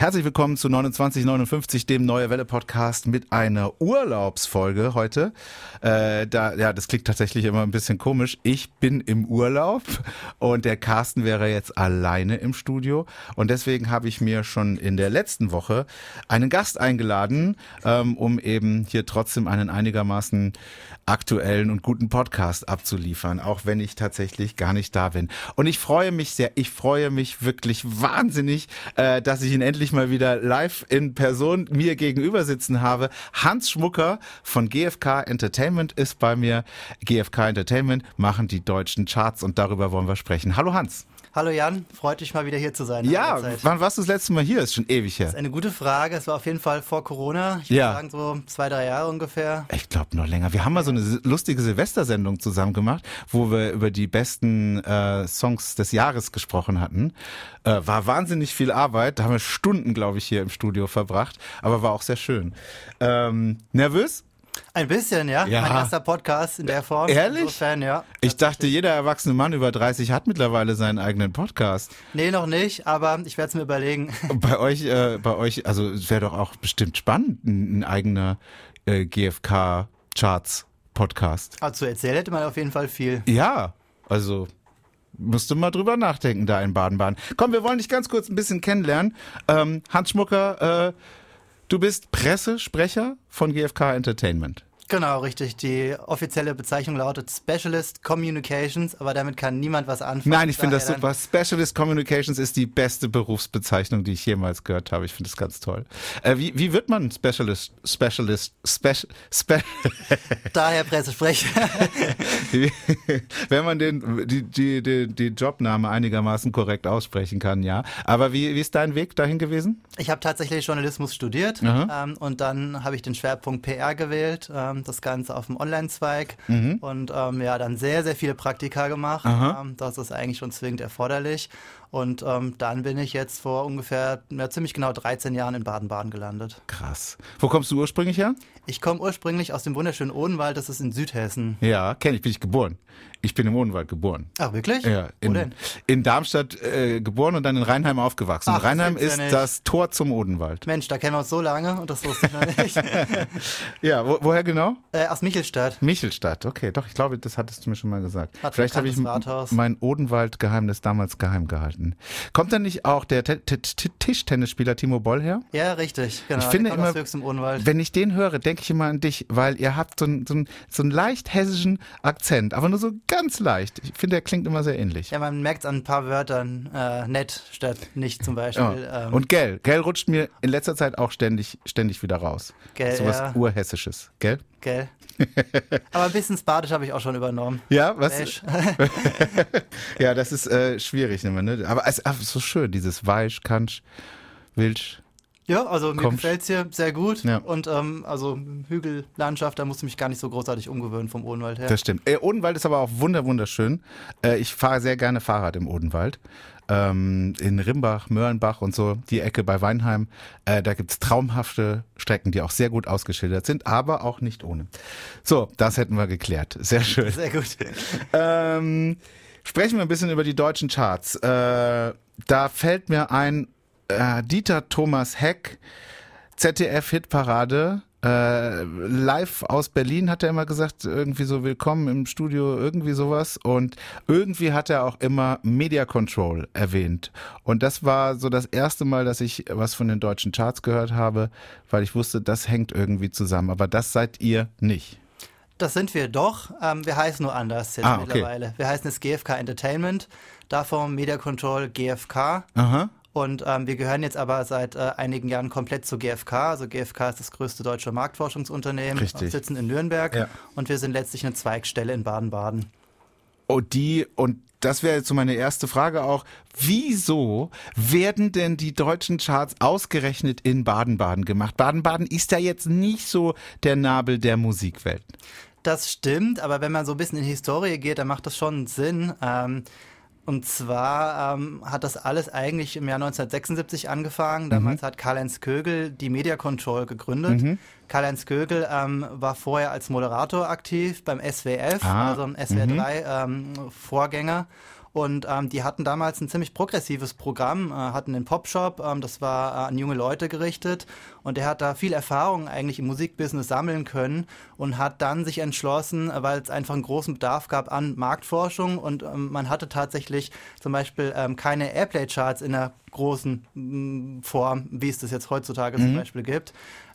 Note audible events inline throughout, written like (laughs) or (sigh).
Herzlich willkommen zu 2959, dem Neue Welle Podcast mit einer Urlaubsfolge heute. Äh, da, ja, das klingt tatsächlich immer ein bisschen komisch. Ich bin im Urlaub und der Carsten wäre jetzt alleine im Studio und deswegen habe ich mir schon in der letzten Woche einen Gast eingeladen, ähm, um eben hier trotzdem einen einigermaßen aktuellen und guten Podcast abzuliefern, auch wenn ich tatsächlich gar nicht da bin. Und ich freue mich sehr, ich freue mich wirklich wahnsinnig, äh, dass ich ihn endlich endlich mal wieder live in Person mir gegenüber sitzen habe. Hans Schmucker von GFK Entertainment ist bei mir. GFK Entertainment machen die deutschen Charts und darüber wollen wir sprechen. Hallo Hans. Hallo Jan, freut dich mal wieder hier zu sein. Ja, wann warst du das letzte Mal hier? Ist schon ewig her. Das ist eine gute Frage. Es war auf jeden Fall vor Corona. Ich würde ja. sagen so zwei, drei Jahre ungefähr. Ich glaube noch länger. Wir haben mal so eine lustige Silvestersendung zusammen gemacht, wo wir über die besten äh, Songs des Jahres gesprochen hatten. Äh, war wahnsinnig viel Arbeit. Da haben wir Stunden, glaube ich, hier im Studio verbracht. Aber war auch sehr schön. Ähm, nervös? Ein bisschen, ja. ja. Mein erster Podcast in der Form. Ehrlich? Insofern, ja. Ich dachte, jeder erwachsene Mann über 30 hat mittlerweile seinen eigenen Podcast. Nee, noch nicht, aber ich werde es mir überlegen. Bei euch, äh, bei euch, also es wäre doch auch bestimmt spannend, ein, ein eigener äh, GFK-Charts-Podcast. Also erzählt hätte man auf jeden Fall viel. Ja, also musst du mal drüber nachdenken da in Baden-Baden. Komm, wir wollen dich ganz kurz ein bisschen kennenlernen. Ähm, Hans Schmucker, äh, Du bist Pressesprecher von GFK Entertainment. Genau, richtig. Die offizielle Bezeichnung lautet Specialist Communications, aber damit kann niemand was anfangen. Nein, ich finde das super. Specialist Communications ist die beste Berufsbezeichnung, die ich jemals gehört habe. Ich finde das ganz toll. Äh, wie, wie wird man Specialist, Specialist, Special, Spe (laughs) Daher Pressesprecher. (laughs) Wenn man den, die, die, die, die Jobname einigermaßen korrekt aussprechen kann, ja. Aber wie, wie ist dein Weg dahin gewesen? Ich habe tatsächlich Journalismus studiert ähm, und dann habe ich den Schwerpunkt PR gewählt. Ähm, das Ganze auf dem Online-Zweig mhm. und ähm, ja, dann sehr, sehr viele Praktika gemacht. Ähm, das ist eigentlich schon zwingend erforderlich. Und ähm, dann bin ich jetzt vor ungefähr ja, ziemlich genau 13 Jahren in Baden-Baden gelandet. Krass. Wo kommst du ursprünglich her? Ich komme ursprünglich aus dem wunderschönen Odenwald, das ist in Südhessen. Ja, kenne ich, bin ich geboren. Ich bin im Odenwald geboren. Ach, wirklich? Ja, in, Wo denn? in Darmstadt äh, geboren und dann in Rheinheim aufgewachsen. Ach, Rheinheim ist ja das Tor zum Odenwald. Mensch, da kennen wir uns so lange und das wusste ich noch nicht. (laughs) ja, wo, woher genau? Äh, aus Michelstadt. Michelstadt, okay, doch, ich glaube, das hattest du mir schon mal gesagt. Hat Vielleicht habe ich Rathaus. mein Odenwald-Geheimnis damals geheim gehalten. Kommt dann nicht auch der Tischtennisspieler Timo Boll her? Ja, richtig, genau. Ich finde immer, wenn ich den höre, denke ich immer an dich, weil ihr habt so einen, so so einen leicht hessischen Akzent, aber nur so ganz leicht. Ich finde, der klingt immer sehr ähnlich. Ja, man merkt es an ein paar Wörtern äh, nett statt nicht zum Beispiel. Ja. Ähm. Und gell, gell rutscht mir in letzter Zeit auch ständig, ständig wieder raus. Gell, so was ja. Urhessisches, gell? Gell. (laughs) Aber ein bisschen Badisch habe ich auch schon übernommen. Ja, was? (laughs) ja, das ist äh, schwierig. Ne? Aber es ist so schön, dieses Weisch, Kansch, Wilsch. Ja, also mir gefällt es hier sehr gut. Ja. Und ähm, also Hügellandschaft, da musste ich mich gar nicht so großartig umgewöhnen vom Odenwald her. Das stimmt. Äh, Odenwald ist aber auch wunder wunderschön. Äh, ich fahre sehr gerne Fahrrad im Odenwald. Ähm, in Rimbach, Mörlenbach und so, die Ecke bei Weinheim. Äh, da gibt's traumhafte Strecken, die auch sehr gut ausgeschildert sind, aber auch nicht ohne. So, das hätten wir geklärt. Sehr schön. Sehr gut. (laughs) Ähm, sprechen wir ein bisschen über die deutschen Charts. Äh, da fällt mir ein, äh, Dieter Thomas Heck, ZDF-Hitparade, äh, live aus Berlin hat er immer gesagt, irgendwie so willkommen im Studio, irgendwie sowas. Und irgendwie hat er auch immer Media Control erwähnt. Und das war so das erste Mal, dass ich was von den deutschen Charts gehört habe, weil ich wusste, das hängt irgendwie zusammen. Aber das seid ihr nicht. Das sind wir doch. Ähm, wir heißen nur anders jetzt ah, okay. mittlerweile. Wir heißen es GFK Entertainment, davon Media Control GFK. Aha. Und ähm, wir gehören jetzt aber seit äh, einigen Jahren komplett zu GfK. Also GfK ist das größte deutsche Marktforschungsunternehmen, Richtig. sitzen in Nürnberg ja. und wir sind letztlich eine Zweigstelle in Baden-Baden. Oh, die und das wäre jetzt so meine erste Frage auch. Wieso werden denn die deutschen Charts ausgerechnet in Baden-Baden gemacht? Baden-Baden ist ja jetzt nicht so der Nabel der Musikwelt. Das stimmt, aber wenn man so ein bisschen in die Historie geht, dann macht das schon Sinn. Ähm, und zwar ähm, hat das alles eigentlich im Jahr 1976 angefangen. Mhm. Damals mhm. hat Karl-Heinz Kögel die Media Control gegründet. Mhm. Karl-Heinz Kögel ähm, war vorher als Moderator aktiv beim SWF, ah. also SWR 3 mhm. ähm, Vorgänger. Und ähm, die hatten damals ein ziemlich progressives Programm, äh, hatten den Popshop, ähm, das war äh, an junge Leute gerichtet. Und er hat da viel Erfahrung eigentlich im Musikbusiness sammeln können und hat dann sich entschlossen, äh, weil es einfach einen großen Bedarf gab an Marktforschung und ähm, man hatte tatsächlich zum Beispiel ähm, keine Airplay-Charts in der großen Form, wie es das jetzt heutzutage mhm. zum Beispiel gibt.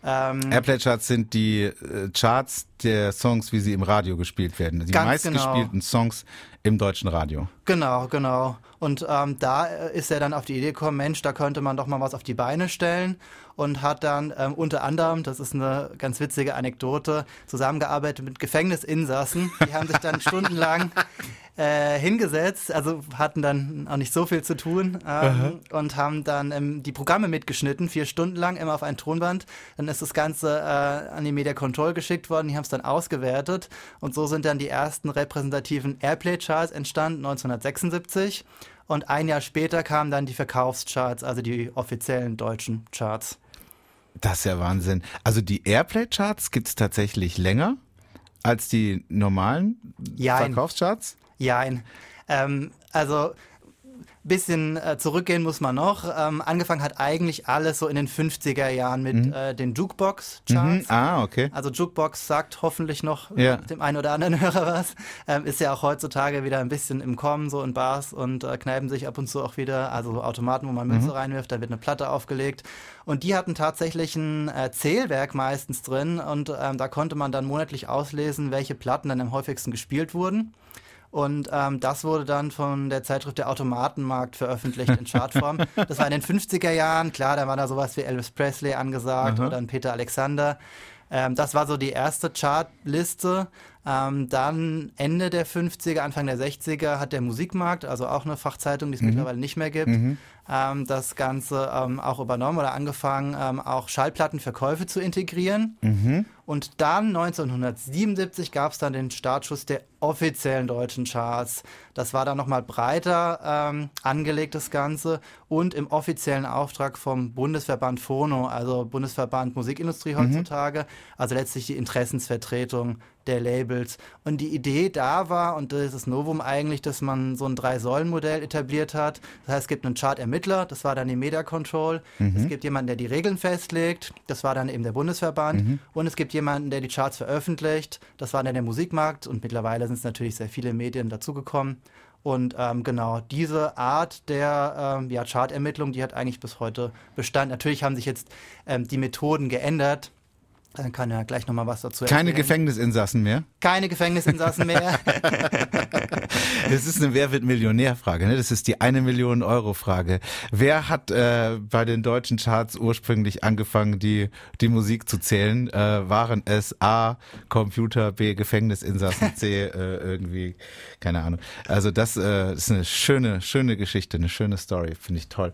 Ähm, Airplay-Charts sind die äh, Charts der Songs, wie sie im Radio gespielt werden. Die meistgespielten genau. Songs im deutschen Radio. Genau, genau. Und ähm, da äh, ist er dann auf die Idee gekommen, Mensch, da könnte man doch mal was auf die Beine stellen und hat dann ähm, unter anderem, das ist eine ganz witzige Anekdote, zusammengearbeitet mit Gefängnisinsassen. Die haben sich dann (laughs) stundenlang äh, hingesetzt, also hatten dann auch nicht so viel zu tun ähm, und haben dann ähm, die Programme mitgeschnitten, vier Stunden lang, immer auf ein Tonband. Dann ist das Ganze äh, an die Media Control geschickt worden, die haben es dann ausgewertet und so sind dann die ersten repräsentativen Airplay-Charts entstanden, 1976. Und ein Jahr später kamen dann die Verkaufscharts, also die offiziellen deutschen Charts. Das ist ja Wahnsinn. Also die Airplay-Charts gibt es tatsächlich länger als die normalen Jein. Verkaufscharts? Jein. Ähm, also bisschen äh, zurückgehen muss man noch. Ähm, angefangen hat eigentlich alles so in den 50er Jahren mit mhm. äh, den Jukebox-Charts. Mhm. Ah, okay. Also Jukebox sagt hoffentlich noch ja. dem einen oder anderen (laughs) Hörer was. Ähm, ist ja auch heutzutage wieder ein bisschen im Kommen, so in Bars und äh, Kneipen sich ab und zu auch wieder. Also Automaten, wo man Münze mhm. reinwirft, da wird eine Platte aufgelegt. Und die hatten tatsächlich ein äh, Zählwerk meistens drin und ähm, da konnte man dann monatlich auslesen, welche Platten dann am häufigsten gespielt wurden. Und ähm, das wurde dann von der Zeitschrift Der Automatenmarkt veröffentlicht in Chartform. (laughs) das war in den 50er Jahren, klar, da war da sowas wie Elvis Presley angesagt Aha. oder ein Peter Alexander. Ähm, das war so die erste Chartliste. Ähm, dann Ende der 50er, Anfang der 60er hat der Musikmarkt, also auch eine Fachzeitung, die es mhm. mittlerweile nicht mehr gibt, mhm. ähm, das Ganze ähm, auch übernommen oder angefangen, ähm, auch Schallplattenverkäufe zu integrieren. Mhm. Und dann 1977 gab es dann den Startschuss der offiziellen deutschen Charts. Das war dann nochmal breiter ähm, angelegt, das Ganze, und im offiziellen Auftrag vom Bundesverband Phono, also Bundesverband Musikindustrie mhm. heutzutage, mhm. also letztlich die Interessensvertretung der Labels. Und die Idee da war, und das ist das Novum eigentlich, dass man so ein Drei-Säulen-Modell etabliert hat. Das heißt, es gibt einen Chart-Ermittler, das war dann die Media Control. Mhm. Es gibt jemanden, der die Regeln festlegt, das war dann eben der Bundesverband. Mhm. Und es gibt jemanden, der die Charts veröffentlicht. Das war dann der Musikmarkt und mittlerweile sind es natürlich sehr viele Medien dazugekommen. Und ähm, genau, diese Art der ähm, ja, Chartermittlung, die hat eigentlich bis heute Bestand. Natürlich haben sich jetzt ähm, die Methoden geändert. Dann kann er gleich nochmal was dazu erzählen. Keine Gefängnisinsassen mehr? Keine Gefängnisinsassen mehr. (laughs) das ist eine Wer wird Millionär-Frage. Ne? Das ist die eine Million Euro Frage. Wer hat äh, bei den deutschen Charts ursprünglich angefangen, die, die Musik zu zählen? Äh, waren es A, Computer, B, Gefängnisinsassen, C, äh, irgendwie, keine Ahnung. Also das äh, ist eine schöne, schöne Geschichte, eine schöne Story, finde ich toll.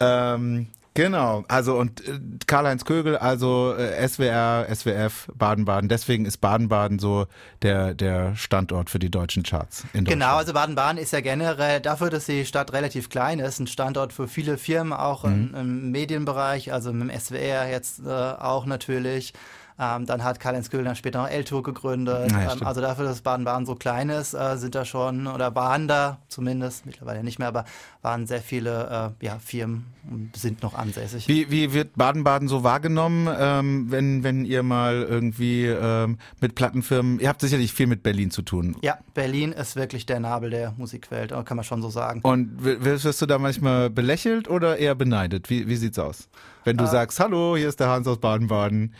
Ähm, Genau, also und äh, Karl-Heinz Kögel, also äh, SWR, SWF, Baden-Baden. Deswegen ist Baden-Baden so der, der Standort für die deutschen Charts. In genau, also Baden-Baden ist ja generell dafür, dass die Stadt relativ klein ist, ein Standort für viele Firmen, auch mhm. im, im, Medienbereich, also im SWR jetzt äh, auch natürlich. Ähm, dann hat Karl-Heinz Köhler später noch L-Tour gegründet. Ja, ähm, also dafür, dass Baden-Baden so klein ist, äh, sind da schon, oder waren da zumindest, mittlerweile nicht mehr, aber waren sehr viele äh, ja, Firmen und sind noch ansässig. Wie, wie wird Baden-Baden so wahrgenommen, ähm, wenn, wenn ihr mal irgendwie ähm, mit Plattenfirmen, ihr habt sicherlich viel mit Berlin zu tun. Ja, Berlin ist wirklich der Nabel der Musikwelt, kann man schon so sagen. Und wirst du da manchmal belächelt oder eher beneidet? Wie, wie sieht's aus? Wenn du äh, sagst, hallo, hier ist der Hans aus Baden-Baden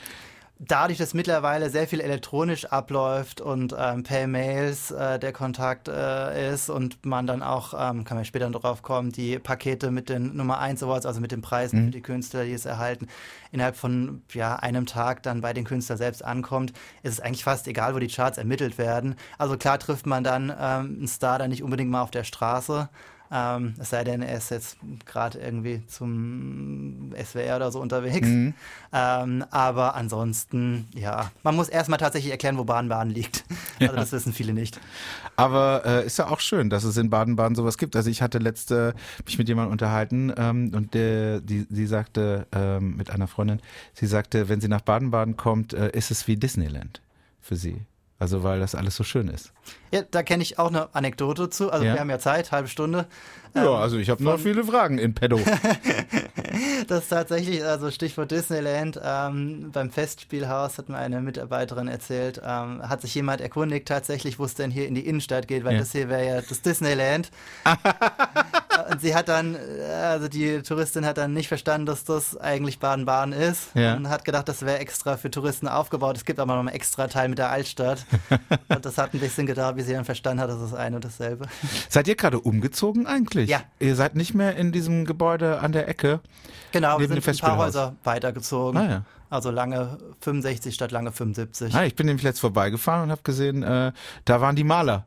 dadurch, dass mittlerweile sehr viel elektronisch abläuft und ähm, per Mails äh, der Kontakt äh, ist und man dann auch, ähm, kann man später drauf kommen, die Pakete mit den Nummer 1 Awards, also mit den Preisen mhm. für die Künstler, die es erhalten, innerhalb von ja, einem Tag dann bei den Künstlern selbst ankommt, ist es eigentlich fast egal, wo die Charts ermittelt werden. Also klar trifft man dann ähm, einen Star dann nicht unbedingt mal auf der Straße, ähm, es sei denn, er ist jetzt gerade irgendwie zum SWR oder so unterwegs. Mhm. Ähm, aber ansonsten, ja, man muss erstmal tatsächlich erklären, wo Baden-Baden liegt. (laughs) Also ja. das wissen viele nicht. Aber äh, ist ja auch schön, dass es in Baden-Baden sowas gibt. Also ich hatte letzte mich mit jemandem unterhalten ähm, und der, die, sie sagte ähm, mit einer Freundin, sie sagte, wenn sie nach Baden-Baden kommt, äh, ist es wie Disneyland für sie. Also weil das alles so schön ist. Ja, da kenne ich auch eine Anekdote zu. Also ja. wir haben ja Zeit, halbe Stunde. Ja, also ich habe noch viele Fragen in pedo. (laughs) das ist tatsächlich, also Stichwort Disneyland, ähm, beim Festspielhaus hat mir eine Mitarbeiterin erzählt, ähm, hat sich jemand erkundigt tatsächlich, wo es denn hier in die Innenstadt geht, weil ja. das hier wäre ja das Disneyland. (laughs) und sie hat dann, also die Touristin hat dann nicht verstanden, dass das eigentlich Baden-Baden ist ja. und hat gedacht, das wäre extra für Touristen aufgebaut. Es gibt aber noch einen extra Teil mit der Altstadt. (laughs) und das hat ein bisschen gedauert, wie sie dann verstanden hat, das ist ein und dasselbe. Seid ihr gerade umgezogen eigentlich? Ja. Ihr seid nicht mehr in diesem Gebäude an der Ecke? Genau, wir sind ein paar Häuser weitergezogen. Ah, ja. Also lange 65 statt lange 75. Ah, ich bin nämlich letzt vorbeigefahren und habe gesehen, äh, da waren die Maler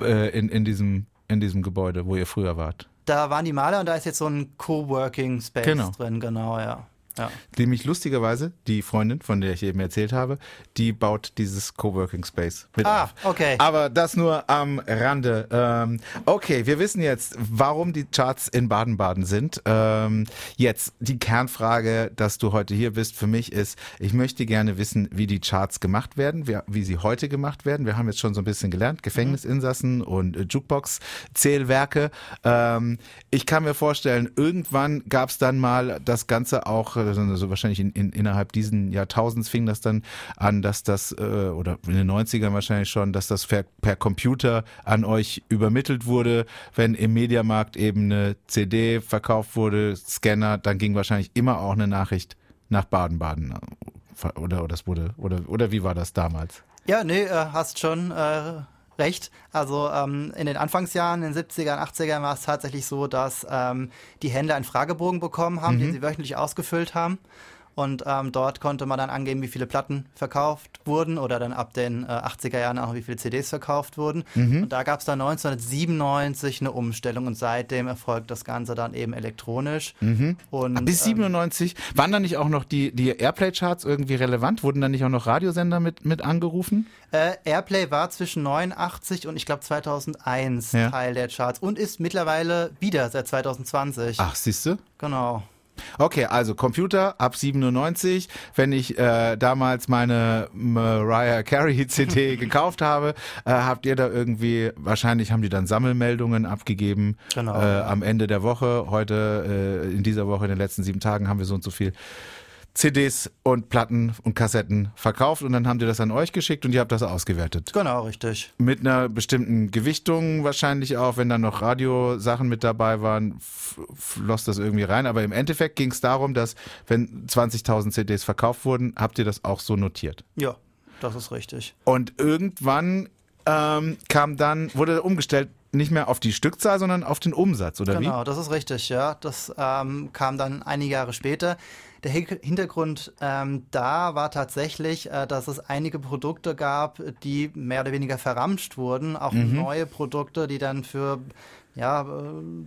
äh, in, in, diesem, in diesem Gebäude, wo ihr früher wart. Da waren die Maler und da ist jetzt so ein Coworking Space genau. drin, genau, ja. Ja. Nämlich lustigerweise, die Freundin, von der ich eben erzählt habe, die baut dieses Coworking Space mit ah, auf. okay. Aber das nur am Rande. Ähm, okay, wir wissen jetzt, warum die Charts in Baden-Baden sind. Ähm, jetzt die Kernfrage, dass du heute hier bist, für mich ist, ich möchte gerne wissen, wie die Charts gemacht werden, wie, wie sie heute gemacht werden. Wir haben jetzt schon so ein bisschen gelernt, Gefängnisinsassen mhm. und äh, Jukebox-Zählwerke. Ähm, ich kann mir vorstellen, irgendwann gab es dann mal das Ganze auch also wahrscheinlich in, in, innerhalb diesen Jahrtausends fing das dann an, dass das, äh, oder in den 90ern wahrscheinlich schon, dass das per, per Computer an euch übermittelt wurde. Wenn im Mediamarkt eben eine CD verkauft wurde, Scanner, dann ging wahrscheinlich immer auch eine Nachricht nach Baden-Baden. Oder, oder oder, oder wie war das damals? Ja, nee, äh, hast schon äh, recht. Also ähm, in den Anfangsjahren, in den 70ern, 80ern war es tatsächlich so, dass ähm, die Händler einen Fragebogen bekommen haben, mhm. den sie wöchentlich ausgefüllt haben. Und ähm, dort konnte man dann angeben, wie viele Platten verkauft wurden oder dann ab den äh, 80er Jahren auch, wie viele CDs verkauft wurden. Mhm. Und da gab es dann 1997 eine Umstellung und seitdem erfolgt das Ganze dann eben elektronisch. Mhm. Und, Bis 97 ähm, waren dann nicht auch noch die, die Airplay-Charts irgendwie relevant? Wurden dann nicht auch noch Radiosender mit, mit angerufen? Äh, Airplay war zwischen 89 und ich glaube 2001 ja. Teil der Charts und ist mittlerweile wieder seit 2020. Ach, siehst du? Genau. Okay, also Computer ab 97. Wenn ich äh, damals meine Mariah Carey (laughs) CD (laughs) gekauft habe, äh, habt ihr da irgendwie, wahrscheinlich haben die dann Sammelmeldungen abgegeben genau. äh, am Ende der Woche. Heute, äh, in dieser Woche, in den letzten sieben Tagen haben wir so und so viel CDs und Platten und Kassetten verkauft und dann haben die das an euch geschickt und ihr habt das ausgewertet. Genau, richtig. Mit einer bestimmten Gewichtung wahrscheinlich auch, wenn dann noch Radiosachen mit dabei waren, floss das irgendwie rein. Aber im Endeffekt ging es darum, dass wenn 20.000 CDs verkauft wurden, habt ihr das auch so notiert. Ja, das ist richtig. Und irgendwann ähm, kam dann, wurde umgestellt, nicht mehr auf die Stückzahl, sondern auf den Umsatz, oder genau, wie? Genau, das ist richtig, ja. Das ähm, kam dann einige Jahre später. Der Hintergrund ähm, da war tatsächlich, äh, dass es einige Produkte gab, die mehr oder weniger verramscht wurden, auch mhm. neue Produkte, die dann für ja, äh,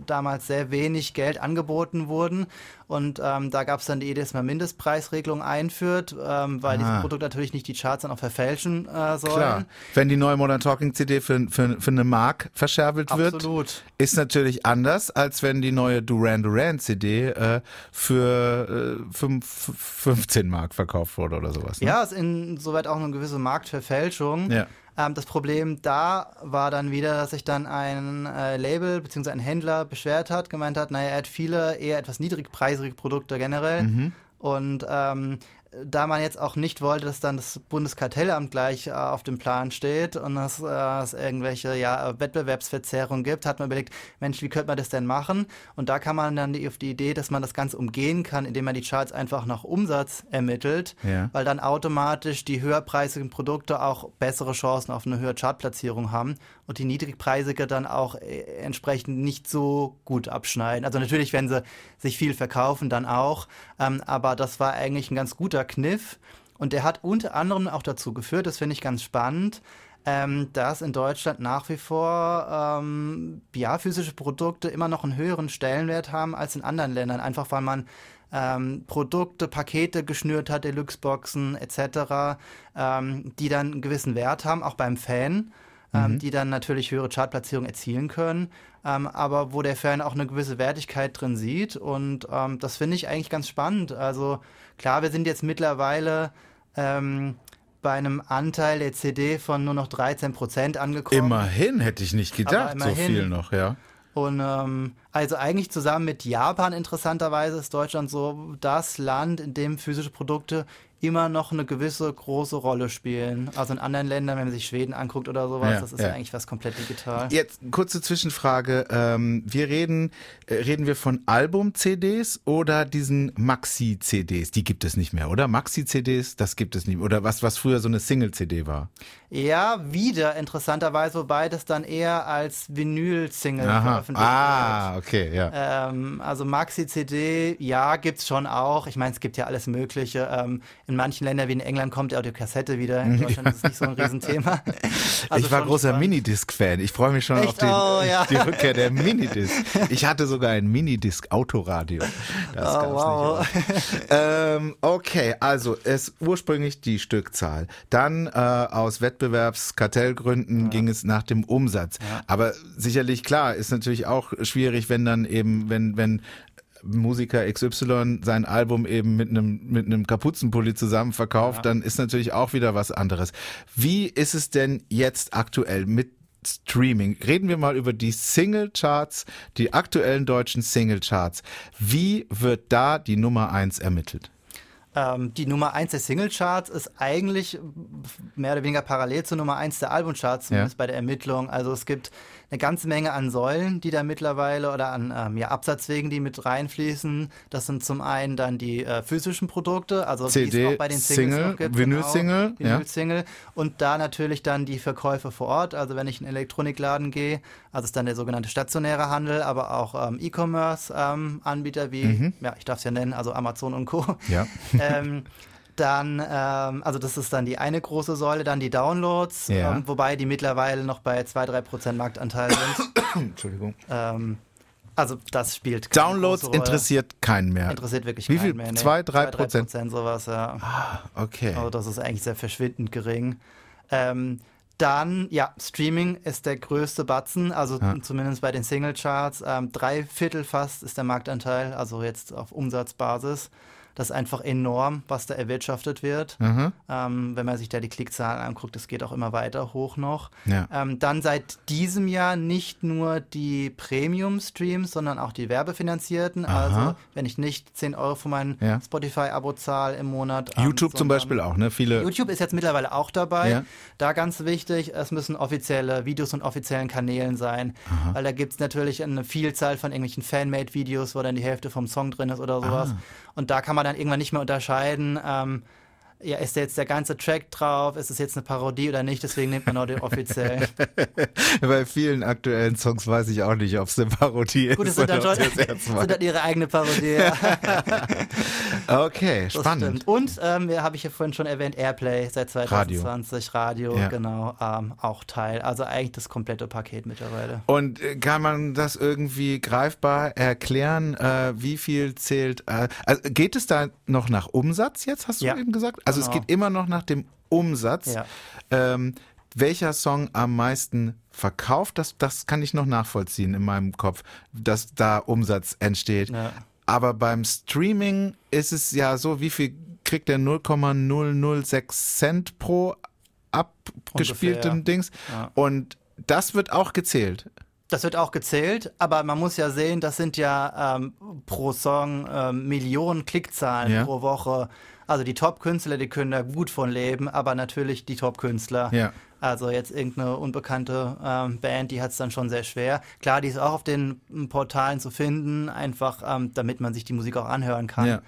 damals sehr wenig Geld angeboten wurden. Und ähm, da gab es dann die Idee, dass man Mindestpreisregelung einführt, ähm, weil ah. diese Produkte natürlich nicht die Charts dann auch verfälschen äh, sollen. Klar. Wenn die neue Modern Talking CD für, für, für eine Mark verscherbelt Absolut. wird, ist natürlich anders, als wenn die neue Duran Duran CD äh, für äh, 5, 15 Mark verkauft wurde oder sowas. Ne? Ja, ist insoweit auch eine gewisse Marktverfälschung. Ja. Ähm, das Problem da war dann wieder, dass sich dann ein äh, Label bzw. ein Händler beschwert hat, gemeint hat, naja, er hat viele eher etwas niedrigpreisige Produkte generell. Mhm. Und ähm, da man jetzt auch nicht wollte, dass dann das Bundeskartellamt gleich äh, auf dem Plan steht und dass äh, es irgendwelche ja, Wettbewerbsverzerrungen gibt, hat man überlegt, Mensch, wie könnte man das denn machen? Und da kam man dann die, auf die Idee, dass man das Ganze umgehen kann, indem man die Charts einfach nach Umsatz ermittelt, ja. weil dann automatisch die höherpreisigen Produkte auch bessere Chancen auf eine höhere Chartplatzierung haben und die niedrigpreisige dann auch äh, entsprechend nicht so gut abschneiden. Also natürlich, wenn sie sich viel verkaufen, dann auch, ähm, aber das war eigentlich ein ganz guter Kniff. Und der hat unter anderem auch dazu geführt, das finde ich ganz spannend, ähm, dass in Deutschland nach wie vor ähm, ja, physische Produkte immer noch einen höheren Stellenwert haben als in anderen Ländern. Einfach weil man ähm, Produkte, Pakete geschnürt hat, Deluxe-Boxen etc., ähm, die dann einen gewissen Wert haben, auch beim Fan. Ähm, mhm. die dann natürlich höhere Chartplatzierungen erzielen können, ähm, aber wo der Fan auch eine gewisse Wertigkeit drin sieht. Und ähm, das finde ich eigentlich ganz spannend. Also klar, wir sind jetzt mittlerweile ähm, bei einem Anteil der CD von nur noch 13 Prozent angekommen. Immerhin hätte ich nicht gedacht, so viel noch, ja. Und ähm, also eigentlich zusammen mit Japan interessanterweise ist Deutschland so das Land, in dem physische Produkte immer noch eine gewisse große Rolle spielen. Also in anderen Ländern, wenn man sich Schweden anguckt oder sowas, ja, das ist ja. eigentlich was komplett digital. Jetzt kurze Zwischenfrage. Ähm, wir reden, äh, reden wir von Album-CDs oder diesen Maxi-CDs? Die gibt es nicht mehr, oder? Maxi-CDs, das gibt es nicht mehr. Oder was, was früher so eine Single-CD war? Ja, wieder interessanterweise, wobei das dann eher als Vinyl-Single veröffentlicht ah, wird. Ah, okay, ja. Ähm, also Maxi-CD, ja, gibt's schon auch. Ich meine, es gibt ja alles Mögliche. Ähm, in manchen Ländern wie in England kommt ja auch die Kassette wieder. In (laughs) Deutschland ist es nicht so ein Riesenthema. (laughs) Also ich war großer Minidisc-Fan. Ich freue mich schon Echt? auf den, oh, ja. die Rückkehr der (laughs) Minidisc. Ich hatte sogar ein Minidisc-Autoradio. Das oh, wow. nicht. Ähm, okay, also es ursprünglich die Stückzahl. Dann äh, aus Wettbewerbskartellgründen ja. ging es nach dem Umsatz. Ja. Aber sicherlich klar, ist natürlich auch schwierig, wenn dann eben, wenn, wenn Musiker XY sein Album eben mit einem mit einem Kapuzenpulli zusammen verkauft, ja. dann ist natürlich auch wieder was anderes. Wie ist es denn jetzt aktuell mit Streaming. Reden wir mal über die Single-Charts, die aktuellen deutschen Single-Charts. Wie wird da die Nummer eins ermittelt? Ähm, die Nummer 1 der Singlecharts ist eigentlich mehr oder weniger parallel zur Nummer 1 der Albumcharts, zumindest ja. bei der Ermittlung. Also es gibt eine ganze Menge an Säulen, die da mittlerweile oder an ähm, ja, Absatzwegen, die mit reinfließen. Das sind zum einen dann die äh, physischen Produkte, also CD, auch bei den Singles Single, gibt. Vinyl-Single. Genau, Vinyl-Single. Ja. Und da natürlich dann die Verkäufe vor Ort. Also wenn ich in einen Elektronikladen gehe, also ist dann der sogenannte stationäre Handel, aber auch ähm, E-Commerce-Anbieter ähm, wie, mhm. ja, ich darf es ja nennen, also Amazon und Co. Ja. (laughs) ähm, dann, ähm, also das ist dann die eine große Säule, dann die Downloads, ja. ähm, wobei die mittlerweile noch bei 2-3% Marktanteil sind. (coughs) Entschuldigung. Ähm, also das spielt keine Downloads interessiert keinen mehr. Interessiert wirklich Wie viel? keinen mehr. Nee. 2, 3 Prozent? sowas, ja. Ah, okay. Also das ist eigentlich sehr verschwindend gering. Ähm, dann, ja, Streaming ist der größte Batzen, also ja. zumindest bei den Singlecharts. Ähm, drei Viertel fast ist der Marktanteil, also jetzt auf Umsatzbasis. Das ist einfach enorm, was da erwirtschaftet wird. Mhm. Ähm, wenn man sich da die Klickzahlen anguckt, das geht auch immer weiter hoch noch. Ja. Ähm, dann seit diesem Jahr nicht nur die Premium-Streams, sondern auch die werbefinanzierten. Aha. Also wenn ich nicht 10 Euro für mein ja. Spotify-Abo zahle im Monat. Ähm, YouTube zum Beispiel auch, ne? Viele YouTube ist jetzt mittlerweile auch dabei. Ja. Da ganz wichtig, es müssen offizielle Videos und offiziellen Kanälen sein. Aha. Weil da gibt es natürlich eine Vielzahl von irgendwelchen Fanmade-Videos, wo dann die Hälfte vom Song drin ist oder sowas. Ah. Und da kann man dann irgendwann nicht mehr unterscheiden, ähm, ja, ist jetzt der ganze Track drauf? Ist es jetzt eine Parodie oder nicht? Deswegen nimmt man auch den offiziellen. (laughs) Bei vielen aktuellen Songs weiß ich auch nicht, ob es eine Parodie ist. Gut, es sind dann, (laughs) ihre eigene Parodie. (laughs) okay, spannend. Und ähm, ja, habe ich ja vorhin schon erwähnt, Airplay seit 2020, Radio, Radio ja. genau, ähm, auch Teil. Also eigentlich das komplette Paket mittlerweile. Und äh, kann man das irgendwie greifbar erklären, äh, wie viel zählt? Äh, also geht es da noch nach Umsatz jetzt, hast du ja. eben gesagt? Also genau. es geht immer noch nach dem Umsatz. Ja. Ähm, welcher Song am meisten verkauft, das, das kann ich noch nachvollziehen in meinem Kopf, dass da Umsatz entsteht. Ja. Aber beim Streaming ist es ja so, wie viel kriegt der 0,006 Cent pro abgespieltem Ungefähr, ja. Dings? Ja. Und das wird auch gezählt. Das wird auch gezählt, aber man muss ja sehen, das sind ja ähm, pro Song ähm, Millionen Klickzahlen ja. pro Woche. Also die Top-Künstler, die können da gut von leben, aber natürlich die Top-Künstler. Ja. Also jetzt irgendeine unbekannte ähm, Band, die hat es dann schon sehr schwer. Klar, die ist auch auf den Portalen zu finden, einfach ähm, damit man sich die Musik auch anhören kann. Ja.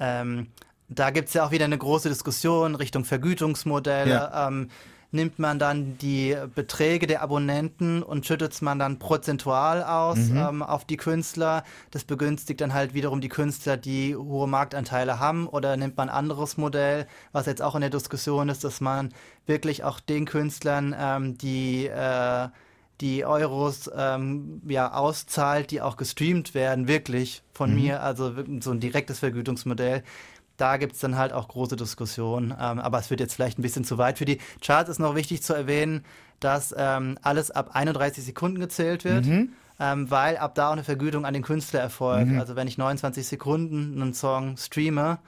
Ähm, da gibt es ja auch wieder eine große Diskussion Richtung Vergütungsmodelle. Ja. Nimmt man dann die Beträge der Abonnenten und schüttet es man dann prozentual aus mhm. ähm, auf die Künstler. Das begünstigt dann halt wiederum die Künstler, die hohe Marktanteile haben. Oder nimmt man ein anderes Modell, was jetzt auch in der Diskussion ist, dass man wirklich auch den Künstlern, ähm, die äh, die Euros ähm, ja auszahlt, die auch gestreamt werden, wirklich von mhm. mir, also so ein direktes Vergütungsmodell da gibt es dann halt auch große Diskussionen. Ähm, aber es wird jetzt vielleicht ein bisschen zu weit. Für die Charts ist noch wichtig zu erwähnen, dass ähm, alles ab 31 Sekunden gezählt wird. Mhm. Ähm, weil ab da auch eine Vergütung an den Künstler erfolgt. Mhm. Also wenn ich 29 Sekunden einen Song streame,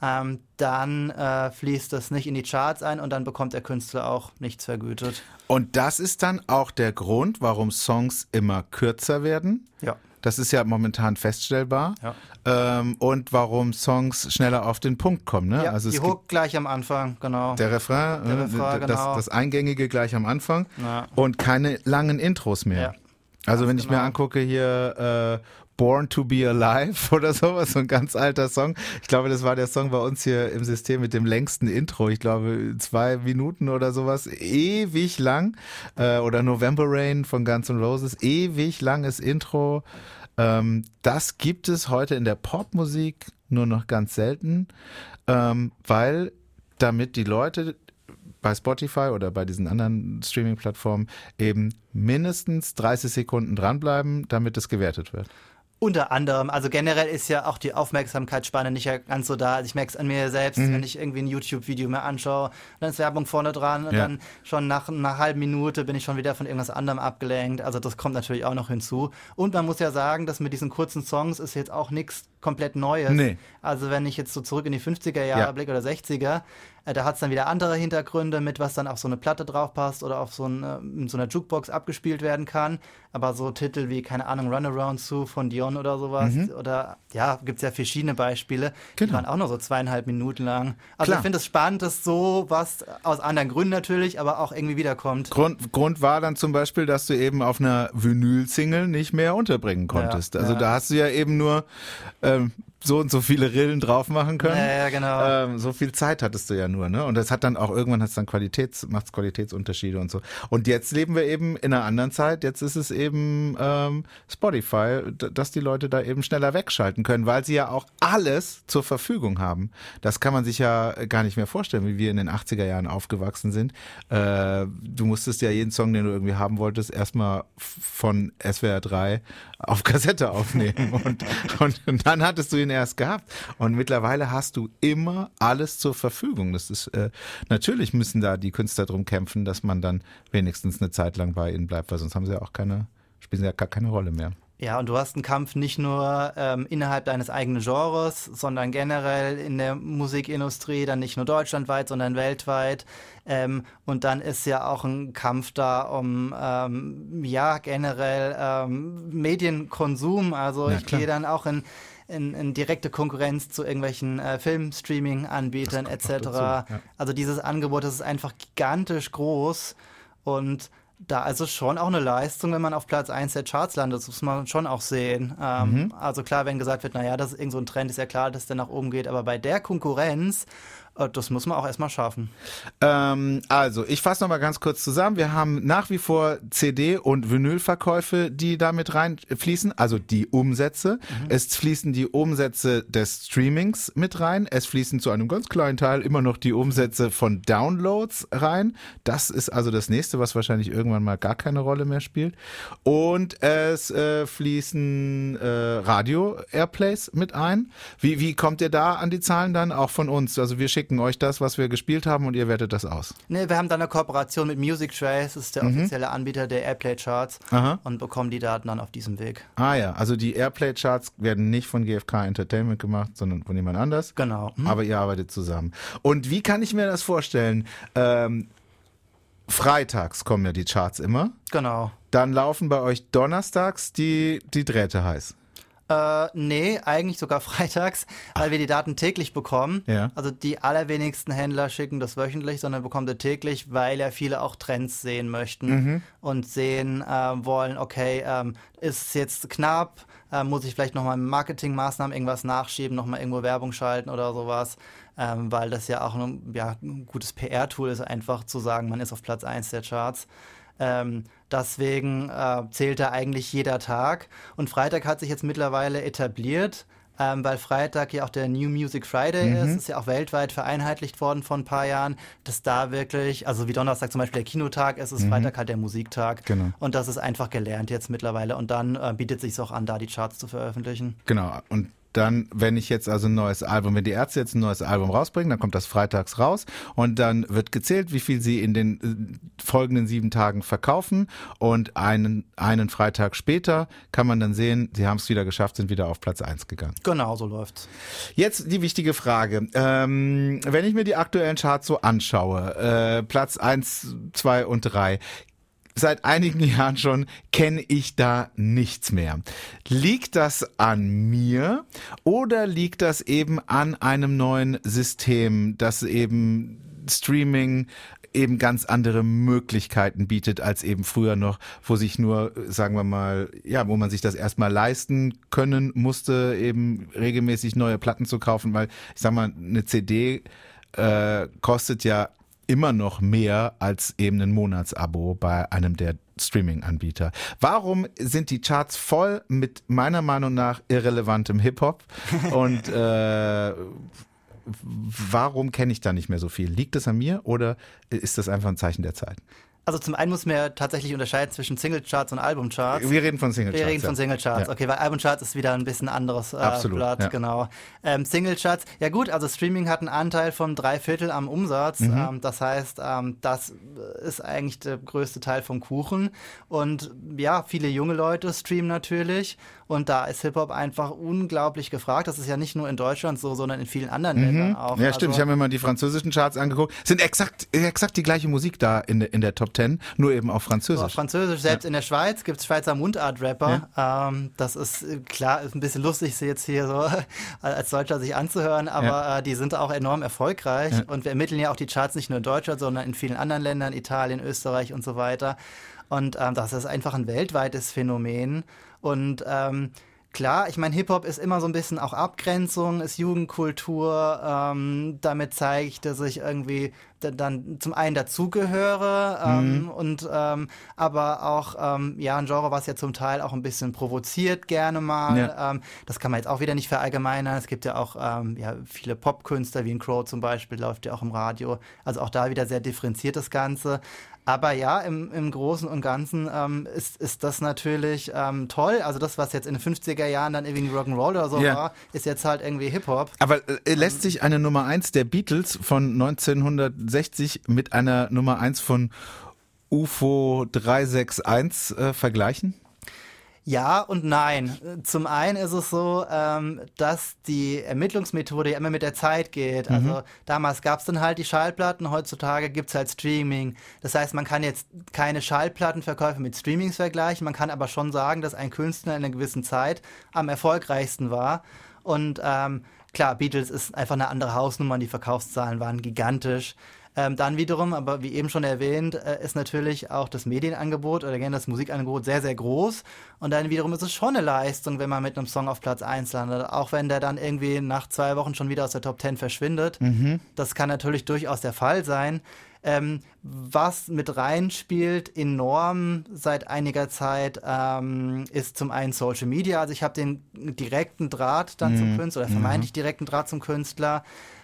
ähm, dann äh, fließt das nicht in die Charts ein und dann bekommt der Künstler auch nichts vergütet. Und das ist dann auch der Grund, warum Songs immer kürzer werden. Ja. Das ist ja momentan feststellbar. Ja. Ähm, und warum Songs schneller auf den Punkt kommen. Ne? Ja, also die Hook gleich am Anfang, genau. Der Refrain, Der äh, Refrain, das, genau. das Eingängige gleich am Anfang Ja. und keine langen Intros mehr. Also Ganz wenn ich mir genau. angucke hier äh, Born to be Alive (laughs) oder sowas, so ein ganz alter Song. Ich glaube, das war der Song bei uns hier im System mit dem längsten Intro. Ich glaube, zwei Minuten oder sowas. Ewig lang. Äh, oder November Rain von Guns N' Roses. Ewig langes Intro. Ähm, das gibt es heute in der Popmusik nur noch ganz selten, ähm, weil damit die Leute bei Spotify oder bei diesen anderen Streaming-Plattformen eben mindestens 30 Sekunden dranbleiben, damit es gewertet wird. Unter anderem, also generell ist ja auch die Aufmerksamkeitsspanne nicht ganz so da. Also ich merke es an mir selbst, wenn ich irgendwie ein YouTube-Video mir anschaue, dann ist Werbung vorne dran und Ja. dann schon nach einer halben Minute bin ich schon wieder von irgendwas anderem abgelenkt. Also das kommt natürlich auch noch hinzu. Und man muss ja sagen, dass mit diesen kurzen Songs ist jetzt auch nichts komplett Neues. Nee. Also wenn ich jetzt so zurück in die 50er Jahre Ja. blicke oder 60er, äh, da hat es dann wieder andere Hintergründe mit, was dann auf so eine Platte draufpasst oder auf so, ein, äh, in so einer Jukebox abgespielt werden kann. Aber so Titel wie, keine Ahnung, Runaround Sue von Dion oder sowas oder ja, gibt es ja verschiedene Beispiele, die Genau. waren auch nur so zweieinhalb Minuten lang. Also Klar. ich finde es spannend, dass so was aus anderen Gründen natürlich, aber auch irgendwie wiederkommt. Grund, Grund war dann zum Beispiel, dass du eben auf einer Vinyl-Single nicht mehr unterbringen konntest. also ja. da hast du ja eben nur ähm, so und so viele Rillen drauf machen können. Ja, ja, genau. Ähm, so viel Zeit hattest du ja nur, ne? Und das hat dann auch irgendwann hat's dann Qualitäts, macht's Qualitätsunterschiede und so. Und jetzt leben wir eben in einer anderen Zeit. Jetzt ist es eben ähm, Spotify, dass die Leute da eben schneller wegschalten können, weil sie ja auch alles zur Verfügung haben. Das kann man sich ja gar nicht mehr vorstellen, wie wir in den 80er Jahren aufgewachsen sind. Äh, du musstest ja jeden Song, den du irgendwie haben wolltest, erstmal von SWR 3 auf Kassette aufnehmen (laughs) und, und dann hattest du ihn erst gehabt. Und mittlerweile hast du immer alles zur Verfügung. Das ist äh, natürlich müssen da die Künstler drum kämpfen, dass man dann wenigstens eine Zeit lang bei ihnen bleibt, weil sonst haben sie ja auch keine, spielen sie ja gar keine Rolle mehr. Ja, und du hast einen Kampf nicht nur ähm, innerhalb deines eigenen Genres, sondern generell in der Musikindustrie, dann nicht nur deutschlandweit, sondern weltweit. Ähm, und dann ist ja auch ein Kampf da um, ähm, ja, generell ähm, Medienkonsum. Also Ja, ich gehe dann auch in, in, in direkte Konkurrenz zu irgendwelchen äh, Filmstreaming-Anbietern etc. ja. Also dieses Angebot, das ist einfach gigantisch groß und da also schon auch eine Leistung, wenn man auf Platz 1 der Charts landet, das muss man schon auch sehen. Ähm, Mhm. Also klar, wenn gesagt wird, naja, das ist irgend so ein Trend, ist ja klar, dass der nach oben geht, aber bei der Konkurrenz, das muss man auch erstmal schaffen. Ähm, also, ich fasse nochmal ganz kurz zusammen. Wir haben nach wie vor CD- und Vinylverkäufe, die damit reinfließen, also die Umsätze. Es fließen die Umsätze des Streamings mit rein. Es fließen zu einem ganz kleinen Teil immer noch die Umsätze von Downloads rein. Das ist also das nächste, was wahrscheinlich irgendwann mal gar keine Rolle mehr spielt. Und es äh, fließen äh, Radio-Airplays mit ein. Wie, wie kommt ihr da an die Zahlen dann? Auch von uns. Also wir schicken euch das, was wir gespielt haben und ihr wertet das aus. Ne, wir haben dann eine Kooperation mit Music Trace, das ist der offizielle Anbieter der Airplay Charts Mhm. Aha. und bekommen die Daten dann auf diesem Weg. Ah ja, also die Airplay-Charts werden nicht von GfK Entertainment gemacht, sondern von jemand anders. Genau. Hm? Aber ihr arbeitet zusammen. Und wie kann ich mir das vorstellen? Ähm, freitags kommen ja die Charts immer. Genau. Dann laufen bei euch donnerstags die, die Drähte heiß. Äh, nee, eigentlich sogar (laughs) freitags, weil wir die Daten täglich bekommen. Ja. Also die allerwenigsten Händler schicken das wöchentlich, sondern bekommen das täglich, weil ja viele auch Trends sehen möchten Mhm. und sehen äh, wollen, okay, ähm, ist es jetzt knapp, äh, muss ich vielleicht nochmal Marketingmaßnahmen irgendwas nachschieben, nochmal irgendwo Werbung schalten oder sowas, ähm, weil das ja auch ein, ja, ein gutes PR-Tool ist, einfach zu sagen, man ist auf Platz 1 der Charts. Ähm, deswegen äh, zählt da eigentlich jeder Tag. Und Freitag hat sich jetzt mittlerweile etabliert, ähm, weil Freitag ja auch der New Music Friday ist. Ist ja auch weltweit vereinheitlicht worden vor ein paar Jahren, dass da wirklich, also wie Donnerstag zum Beispiel der Kinotag ist, ist Freitag halt der Musiktag. Genau. Und das ist einfach gelernt jetzt mittlerweile. Und dann äh, bietet sich auch an, da die Charts zu veröffentlichen. Genau. Und dann, wenn ich jetzt also ein neues Album, wenn die Ärzte jetzt ein neues Album rausbringen, dann kommt das freitags raus und dann wird gezählt, wie viel sie in den äh, folgenden sieben Tagen verkaufen und einen, einen Freitag später kann man dann sehen, sie haben es wieder geschafft, sind wieder auf Platz eins gegangen. Genau, so läuft's. Jetzt die wichtige Frage. Ähm, wenn ich mir die aktuellen Charts so anschaue, äh, Platz eins, zwei und drei, seit einigen Jahren schon kenne ich da nichts mehr. Liegt das an mir oder liegt das eben an einem neuen System, das eben Streaming eben ganz andere Möglichkeiten bietet als eben früher noch, wo sich nur, sagen wir mal, ja, wo man sich das erstmal leisten können musste, eben regelmäßig neue Platten zu kaufen, weil ich sag mal, eine CD äh, kostet ja immer noch mehr als eben ein Monatsabo bei einem der Streaming-Anbieter. Warum sind die Charts voll mit meiner Meinung nach irrelevantem Hip-Hop und äh, warum kenne ich da nicht mehr so viel? Liegt das an mir oder ist das einfach ein Zeichen der Zeit? Also zum einen muss man ja tatsächlich unterscheiden zwischen Singlecharts und Albumcharts. Wir reden von Singlecharts. Wir reden von Singlecharts, ja. okay, weil Albumcharts ist wieder ein bisschen anderes äh, Absolut, Blatt, ja. genau. Ähm, Singlecharts, ja gut, also Streaming hat einen Anteil von drei Viertel am Umsatz. Mhm. Ähm, das heißt, ähm, das ist eigentlich der größte Teil vom Kuchen. Und ja, viele junge Leute streamen natürlich. Und da ist Hip-Hop einfach unglaublich gefragt. Das ist ja nicht nur in Deutschland so, sondern in vielen anderen mhm. Ländern auch. Ja, stimmt. Also, ich habe mir mal die französischen Charts angeguckt. Sind exakt, exakt die gleiche Musik da in, in der Top Ten, nur eben auf Französisch. Auf Französisch. Selbst ja. in der Schweiz gibt es Schweizer Mundart-Rapper. Ja. Ähm, das ist klar, ist ein bisschen lustig, sie jetzt hier so (laughs) als Deutscher sich anzuhören, aber ja. äh, die sind auch enorm erfolgreich. Und wir ermitteln ja auch die Charts nicht nur in Deutschland, sondern in vielen anderen Ländern, Italien, Österreich und so weiter. Und ähm, das ist einfach ein weltweites Phänomen. Und ähm, Klar, ich meine, Hip-Hop ist immer so ein bisschen auch Abgrenzung, ist Jugendkultur. Ähm, damit zeige ich, dass ich irgendwie dann zum einen dazugehöre ähm, mhm. und ähm, aber auch ähm, ja ein Genre, was ja zum Teil auch ein bisschen provoziert gerne mal. Ja. Ähm, das kann man jetzt auch wieder nicht verallgemeinern. Es gibt ja auch ähm, ja, viele Popkünstler wie ein Crow zum Beispiel, läuft ja auch im Radio. Also auch da wieder sehr differenziert das Ganze. Aber ja, im, im Großen und Ganzen ähm, ist, ist das natürlich ähm, toll. Also das, was jetzt in den 50er Jahren dann irgendwie Rock'n'Roll oder so yeah. war, ist jetzt halt irgendwie Hip-Hop. Aber äh, lässt sich eine Nummer 1 der Beatles von 1960 mit einer Nummer 1 von UFO 361 äh, vergleichen? Ja und nein. Zum einen ist es so, ähm, dass die Ermittlungsmethode ja immer mit der Zeit geht. Mhm. Also damals gab es dann halt die Schallplatten, heutzutage gibt es halt Streaming. Das heißt, man kann jetzt keine Schallplattenverkäufe mit Streamings vergleichen, man kann aber schon sagen, dass ein Künstler in einer gewissen Zeit am erfolgreichsten war. Und ähm, klar, Beatles ist einfach eine andere Hausnummer, die Verkaufszahlen waren gigantisch. Ähm, dann wiederum, aber wie eben schon erwähnt, äh, ist natürlich auch das Medienangebot oder gerne das Musikangebot sehr, sehr groß. Und dann wiederum ist es schon eine Leistung, wenn man mit einem Song auf Platz 1 landet. Auch wenn der dann irgendwie nach zwei Wochen schon wieder aus der Top 10 verschwindet. Mhm. Das kann natürlich durchaus der Fall sein. Ähm, was mit reinspielt enorm seit einiger Zeit ähm, ist zum einen Social Media. Also ich habe den direkten Draht dann mhm. zum Künstler oder vermeintlich mhm. direkten Draht zum Künstler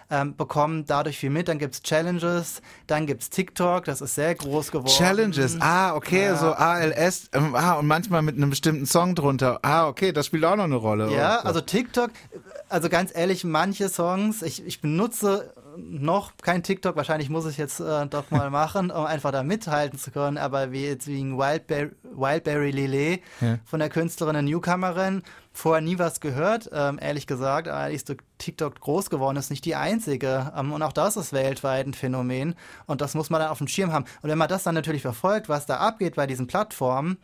ähm, bekommen dadurch viel mit. Dann gibt es Challenges, dann gibt es TikTok, das ist sehr groß geworden. Challenges, ah, okay, ja. so ALS, ähm, ah, und manchmal mit einem bestimmten Song drunter. Ah, okay, das spielt auch noch eine Rolle. Ja, also TikTok, also ganz ehrlich, manche Songs, ich, ich benutze noch kein TikTok, wahrscheinlich muss ich jetzt äh, doch mal machen, um einfach da mithalten zu können, aber wie jetzt wegen Wildberry, Wildberry Lillet ja. von der Künstlerin Newcomerin, vorher nie was gehört, ähm, ehrlich gesagt, aber die ist durch TikTok groß geworden, ist nicht die einzige. Ähm, und auch das ist weltweit ein Phänomen und das muss man dann auf dem Schirm haben. Und wenn man das dann natürlich verfolgt, was da abgeht bei diesen Plattformen,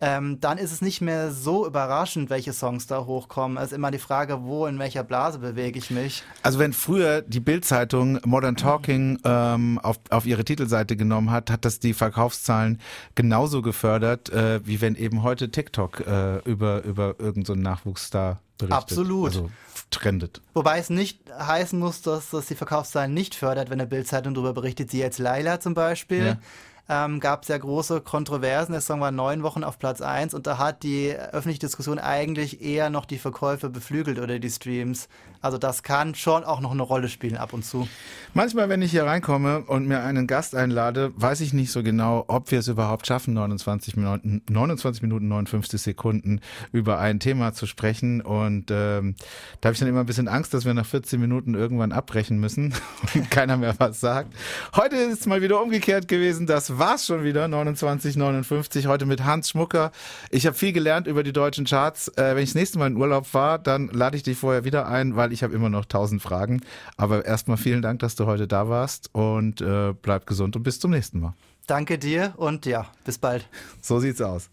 ähm, dann ist es nicht mehr so überraschend, welche Songs da hochkommen. Es ist immer die Frage, wo, in welcher Blase bewege ich mich. Also wenn früher die Bildzeitung Modern Talking ähm, auf, auf ihre Titelseite genommen hat, hat das die Verkaufszahlen genauso gefördert, äh, wie wenn eben heute TikTok äh, über, über irgendeinen so Nachwuchsstar berichtet. Absolut. Also trendet. Wobei es nicht heißen muss, dass das die Verkaufszahlen nicht fördert, wenn eine Bildzeitung darüber berichtet, sie jetzt Laila zum Beispiel. Ja ähm, gab es ja große Kontroversen. Der Song war neun Wochen auf Platz eins und da hat die öffentliche Diskussion eigentlich eher noch die Verkäufe beflügelt oder die Streams. Also das kann schon auch noch eine Rolle spielen ab und zu. Manchmal, wenn ich hier reinkomme und mir einen Gast einlade, weiß ich nicht so genau, ob wir es überhaupt schaffen, 29 Minuten, 29 Minuten 59 Sekunden über ein Thema zu sprechen. Und ähm, da habe ich dann immer ein bisschen Angst, dass wir nach 14 Minuten irgendwann abbrechen müssen (laughs) und keiner mehr was sagt. Heute ist es mal wieder umgekehrt gewesen. Das war's schon wieder, 29, 59. Heute mit Hans Schmucker. Ich habe viel gelernt über die deutschen Charts. Äh, wenn ich das nächste Mal in Urlaub fahre, dann lade ich dich vorher wieder ein, weil ich habe immer noch tausend Fragen. Aber erstmal vielen Dank, dass du heute da warst und äh, bleib gesund und bis zum nächsten Mal. Danke dir und ja, bis bald. So sieht's aus.